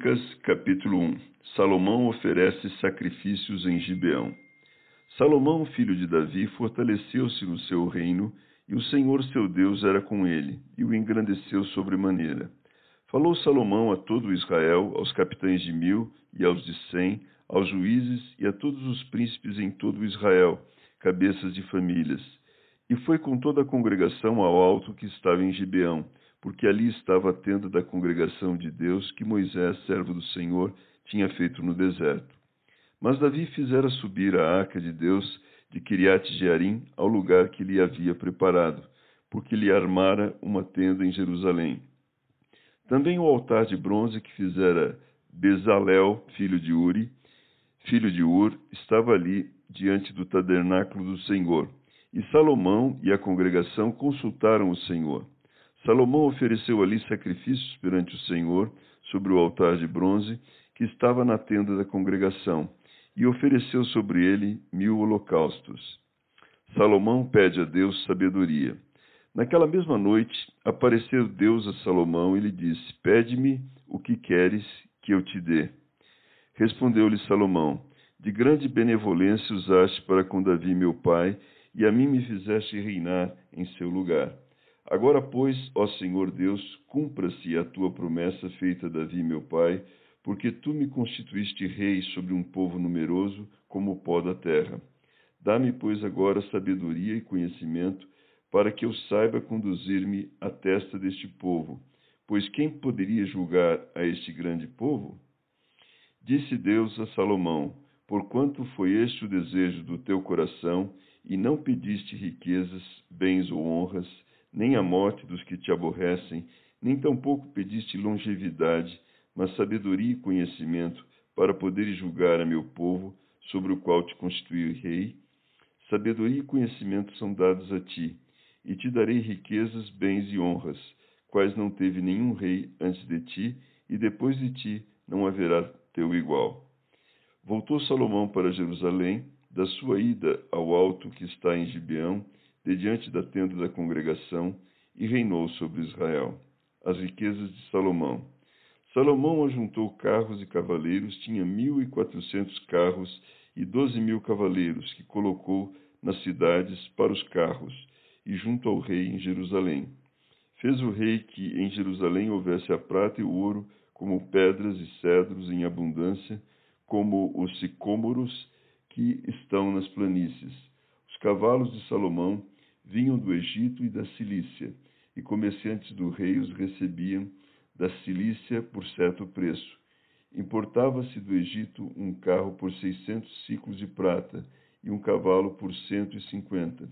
Crônicas, capítulo 1. Salomão oferece sacrifícios em Gibeão. Salomão, filho de Davi, fortaleceu-se no seu reino, e o Senhor seu Deus era com ele, e o engrandeceu sobremaneira. Falou Salomão a todo Israel, aos capitães de mil e aos de cem, aos juízes e a todos os príncipes em todo Israel, cabeças de famílias. E foi com toda a congregação ao alto que estava em Gibeão, porque ali estava a tenda da congregação de Deus que Moisés, servo do Senhor, tinha feito no deserto. Mas Davi fizera subir a arca de Deus de Kiriat Jearim ao lugar que lhe havia preparado, porque lhe armara uma tenda em Jerusalém. Também o altar de bronze que fizera Bezalel, filho de Uri, filho de Ur, estava ali diante do tabernáculo do Senhor. E Salomão e a congregação consultaram o Senhor. Salomão ofereceu ali sacrifícios perante o Senhor sobre o altar de bronze que estava na tenda da congregação e ofereceu sobre ele mil holocaustos. Salomão pede a Deus sabedoria. Naquela mesma noite apareceu Deus a Salomão e lhe disse: Pede-me o que queres que eu te dê. Respondeu-lhe Salomão: De grande benevolência usaste para com Davi meu pai, e a mim me fizeste reinar em seu lugar. Agora, pois, ó Senhor Deus, cumpra-se a tua promessa feita a Davi, meu pai, porque tu me constituíste rei sobre um povo numeroso como o pó da terra. Dá-me, pois, agora sabedoria e conhecimento, para que eu saiba conduzir-me à testa deste povo. Pois quem poderia julgar a este grande povo? Disse Deus a Salomão: Porquanto foi este o desejo do teu coração, e não pediste riquezas, bens ou honras, nem a morte dos que te aborrecem, nem tampouco pediste longevidade, mas sabedoria e conhecimento, para poderes julgar a meu povo, sobre o qual te constituí rei. Sabedoria e conhecimento são dados a ti, e te darei riquezas, bens e honras, quais não teve nenhum rei antes de ti, e depois de ti não haverá teu igual. Voltou Salomão para Jerusalém, da sua ida ao alto que está em Gibeão, de diante da tenda da congregação e reinou sobre Israel. As riquezas de Salomão. Salomão ajuntou carros e cavaleiros, tinha mil e quatrocentos carros e doze mil cavaleiros, que colocou nas cidades para os carros, e junto ao rei em Jerusalém. Fez o rei que em Jerusalém houvesse a prata e o ouro, como pedras e cedros em abundância, como os sicômoros que estão nas planícies. Os cavalos de Salomão vinham do Egito e da Cilícia, e comerciantes do rei os recebiam da Cilícia por certo preço. Importava-se do Egito um carro por seiscentos ciclos de prata e um cavalo por cento e cinquenta.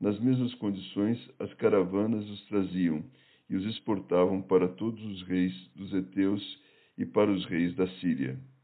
Nas mesmas condições, as caravanas os traziam e os exportavam para todos os reis dos heteus e para os reis da Síria.